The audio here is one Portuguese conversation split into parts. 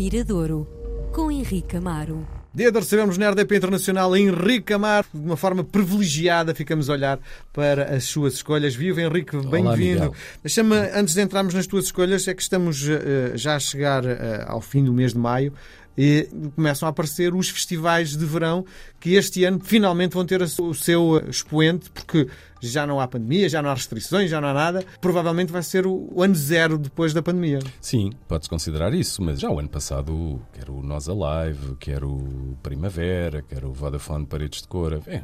Miradouro, com Henrique Amaro. Dia de recebemos na RDP Internacional Henrique Amaro, de uma forma privilegiada, ficamos a olhar para as suas escolhas. Viva Henrique, bem-vindo. Deixa-me, antes de entrarmos nas tuas escolhas, é que estamos uh, já a chegar uh, ao fim do mês de maio e começam a aparecer os festivais de verão que este ano finalmente vão ter o seu expoente, porque já não há pandemia, já não há restrições, já não há nada. Provavelmente vai ser o ano zero depois da pandemia. Sim, pode-se considerar isso, mas já o ano passado, quer o Nós Alive, quer o Primavera, quer o Vodafone Paredes de Cor, é,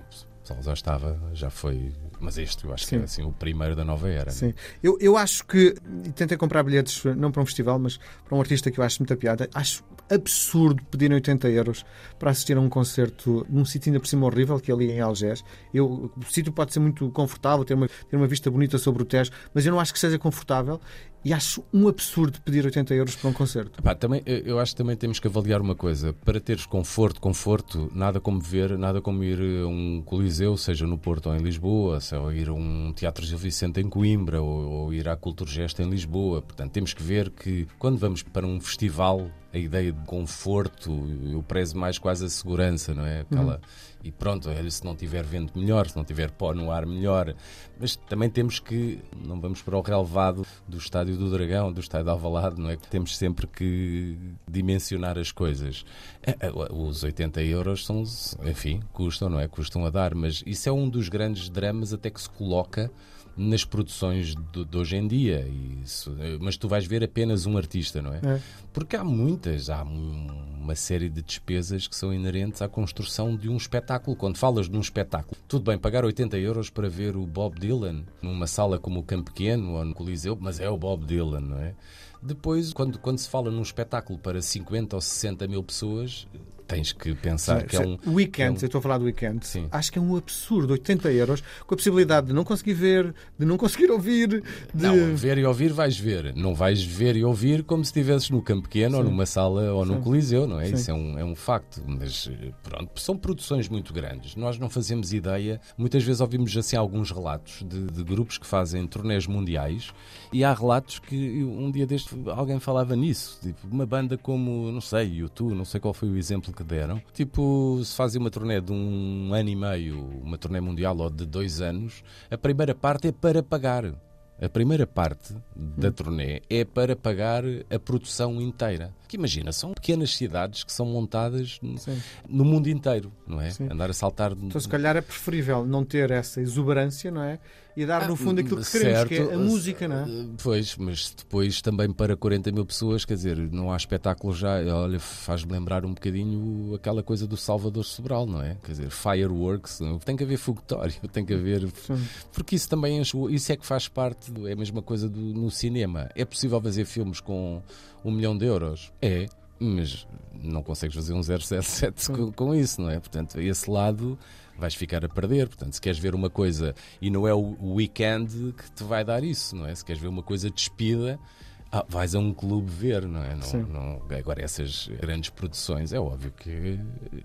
já estava, já foi mas este eu acho Sim. que é assim, o primeiro da nova era. Sim. Eu, eu acho que. Tentei comprar bilhetes, não para um festival, mas para um artista que eu acho muita piada. Acho absurdo pedirem 80 euros para assistir a um concerto num sítio ainda por cima horrível, que é ali em Algés. Eu, o sítio pode ser muito confortável, ter uma, ter uma vista bonita sobre o Tejo, mas eu não acho que seja confortável e acho um absurdo pedir 80 euros para um concerto. Também, eu acho que também temos que avaliar uma coisa. Para teres conforto, conforto, nada como ver, nada como ir a um coliseu, seja no Porto ou em Lisboa, ou ir a um Teatro Gil Vicente em Coimbra, ou, ou ir à Culturgesta em Lisboa. Portanto, temos que ver que quando vamos para um festival a ideia de conforto, eu prezo mais quase a segurança, não é? Aquela, uhum. E pronto, se não tiver vento melhor, se não tiver pó no ar melhor. Mas também temos que, não vamos para o relevado do Estádio do Dragão, do Estádio de Alvalade, não é? Que temos sempre que dimensionar as coisas. É, é, os 80 euros são, enfim, custam, não é? Custam a dar, mas isso é um dos grandes dramas até que se coloca nas produções de, de hoje em dia. Isso, mas tu vais ver apenas um artista, não é? é? Porque há muitas, há uma série de despesas que são inerentes à construção de um espetáculo. Quando falas de um espetáculo, tudo bem, pagar 80 euros para ver o Bob Dylan numa sala como o Campo Pequeno ou no Coliseu, mas é o Bob Dylan, não é? Depois, quando, quando se fala num espetáculo para 50 ou 60 mil pessoas, tens que pensar sim, que é um. O weekend, é um... eu estou a falar do weekend, sim. acho que é um absurdo, 80 euros, com a possibilidade de não conseguir ver, de não conseguir ouvir. De... Não, ver e ouvir vais ver. Não vais ver e ouvir como se estivesses no campo pequeno sim. ou numa sala ou num coliseu, não é? Isso é um, é um facto. Mas pronto, são produções muito grandes. Nós não fazemos ideia. Muitas vezes ouvimos assim alguns relatos de, de grupos que fazem turnés mundiais e há relatos que um dia deste alguém falava nisso. Tipo, uma banda como, não sei, YouTube, não sei qual foi o exemplo que deram. Tipo, se fazem uma turnê de um ano e meio, uma turnê mundial ou de dois anos, a primeira parte é para pagar. A primeira parte da turnê é para pagar a produção inteira. Que imagina, são pequenas cidades que são montadas Sim. no mundo inteiro, não é? Sim. Andar a saltar. Então, se calhar é preferível não ter essa exuberância, não é? E dar, no fundo, aquilo que certo, queremos, que é a música, não é? Pois, mas depois também para 40 mil pessoas, quer dizer, não há espetáculo já. Olha, faz-me lembrar um bocadinho aquela coisa do Salvador Sobral, não é? Quer dizer, fireworks, tem que haver fogotório, tem que haver. Porque isso também isso é que faz parte, é a mesma coisa do, no cinema. É possível fazer filmes com um milhão de euros? É, mas não consegues fazer um 077 com, com isso, não é? Portanto, esse lado vais ficar a perder. Portanto, se queres ver uma coisa e não é o weekend que te vai dar isso, não é? Se queres ver uma coisa despida, ah, vais a um clube ver, não é? Não, não, agora, essas grandes produções, é óbvio que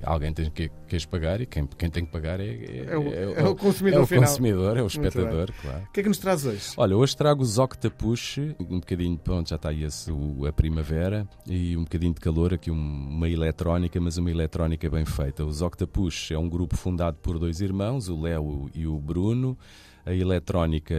alguém tem que, que as pagar e quem, quem tem que pagar é, é, é, o, é, é o, consumidor. É o consumidor, é o espectador, claro. O que é que nos traz hoje? Olha, hoje trago os Octapus, um bocadinho, pronto, já está aí esse, o, a primavera e um bocadinho de calor, aqui uma eletrónica, mas uma eletrónica bem feita. Os Octapus é um grupo fundado por dois irmãos, o Léo e o Bruno a eletrónica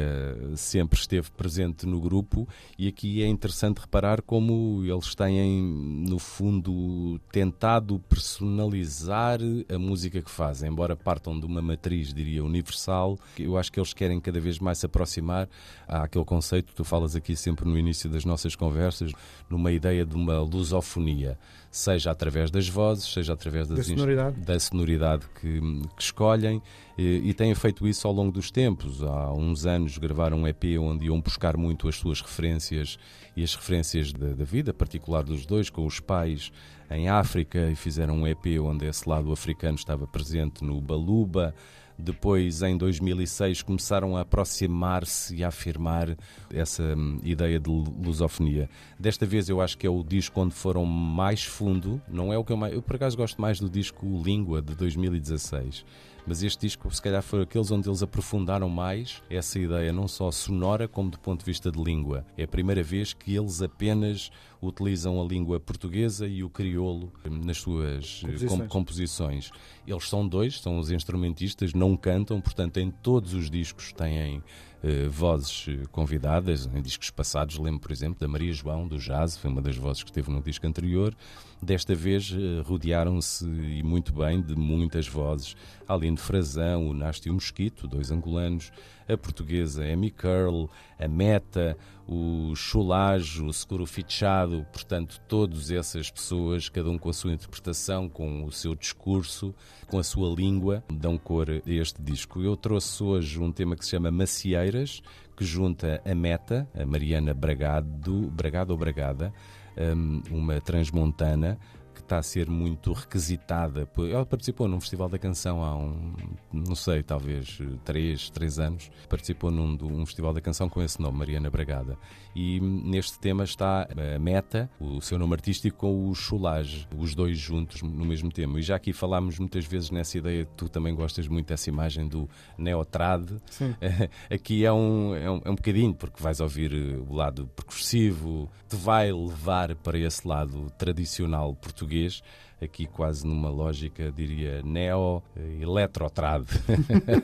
sempre esteve presente no grupo e aqui é interessante reparar como eles têm, no fundo, tentado personalizar a música que fazem, embora partam de uma matriz, diria, universal. Eu acho que eles querem cada vez mais se aproximar àquele conceito que tu falas aqui sempre no início das nossas conversas, numa ideia de uma lusofonia seja através das vozes, seja através das da sonoridade, da sonoridade que, que escolhem e, e, têm feito isso ao longo dos tempos. Há uns anos gravaram um EP onde iam buscar muito as suas referências e as referências da, da vida particular dos dois, com os pais em África, e fizeram um EP onde esse lado africano estava presente no Baluba. Depois, em 2006, começaram a aproximar-se e a afirmar essa hum, ideia de lusofonia. Desta vez, eu acho que é o disco onde foram mais fundo. Não é o que eu mais. Eu, por acaso, gosto mais do disco Língua de 2016 mas este disco se calhar foi aqueles onde eles aprofundaram mais essa ideia não só sonora como do ponto de vista de língua. É a primeira vez que eles apenas utilizam a língua portuguesa e o crioulo nas suas composições. composições. Eles são dois, são os instrumentistas, não cantam, portanto, em todos os discos têm eh, vozes convidadas, em discos passados, lembro, por exemplo, da Maria João, do Jazz, foi uma das vozes que esteve no disco anterior. Desta vez eh, rodearam-se, e muito bem, de muitas vozes. Aline Frazão, o Nástio Mosquito, dois angolanos, a portuguesa Amy Curl, a Meta, o Chulajo, o Seguro Fichado, portanto, todas essas pessoas, cada um com a sua interpretação, com o seu discurso, com a sua língua, dão cor a este disco. Eu trouxe hoje um tema que se chama Macieiras, que junta a Meta, a Mariana Bragado, Bragado ou Bragada, hum, uma transmontana, está a ser muito requisitada. Ela participou num Festival da Canção há um, não sei, talvez três, três anos. Participou num um Festival da Canção com esse nome, Mariana Bragada. E neste tema está a Meta, o seu nome artístico, com o Chulage, os dois juntos no mesmo tema. E já aqui falámos muitas vezes nessa ideia, tu também gostas muito dessa imagem do neotrad. Sim. Aqui é um, é, um, é um bocadinho, porque vais ouvir o lado percussivo, te vai levar para esse lado tradicional português português, aqui quase numa lógica, diria, neo-eletrotrad.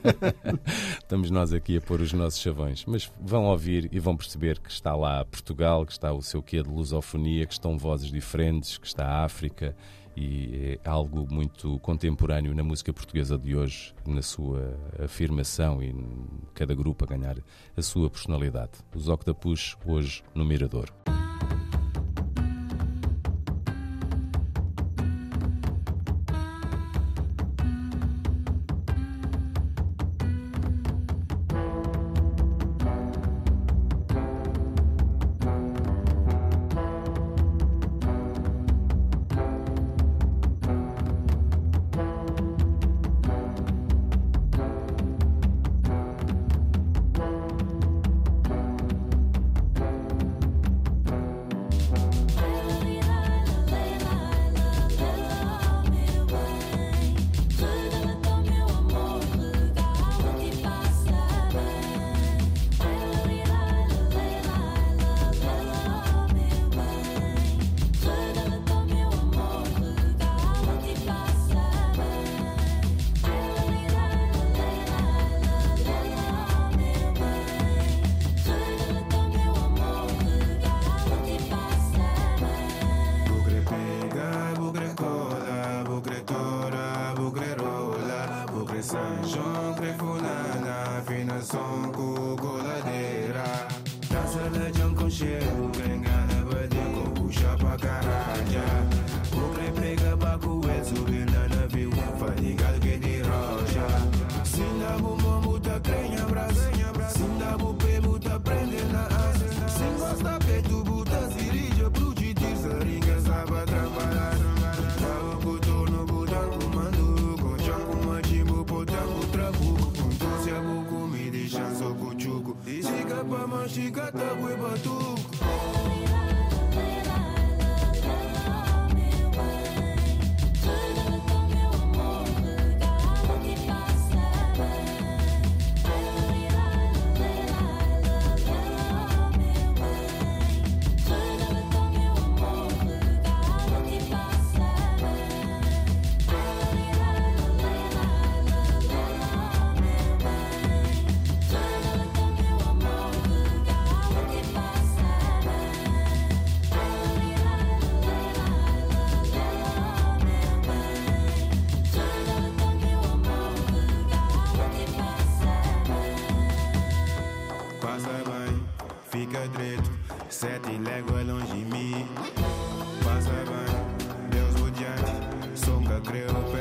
Estamos nós aqui a pôr os nossos chavões, mas vão ouvir e vão perceber que está lá Portugal, que está o seu quê de lusofonia, que estão vozes diferentes, que está a África e é algo muito contemporâneo na música portuguesa de hoje, na sua afirmação e cada grupo a ganhar a sua personalidade. Os Octapus hoje no con cuco de tira. Danza la con chica, t'as e tout. Mirador. creo, pero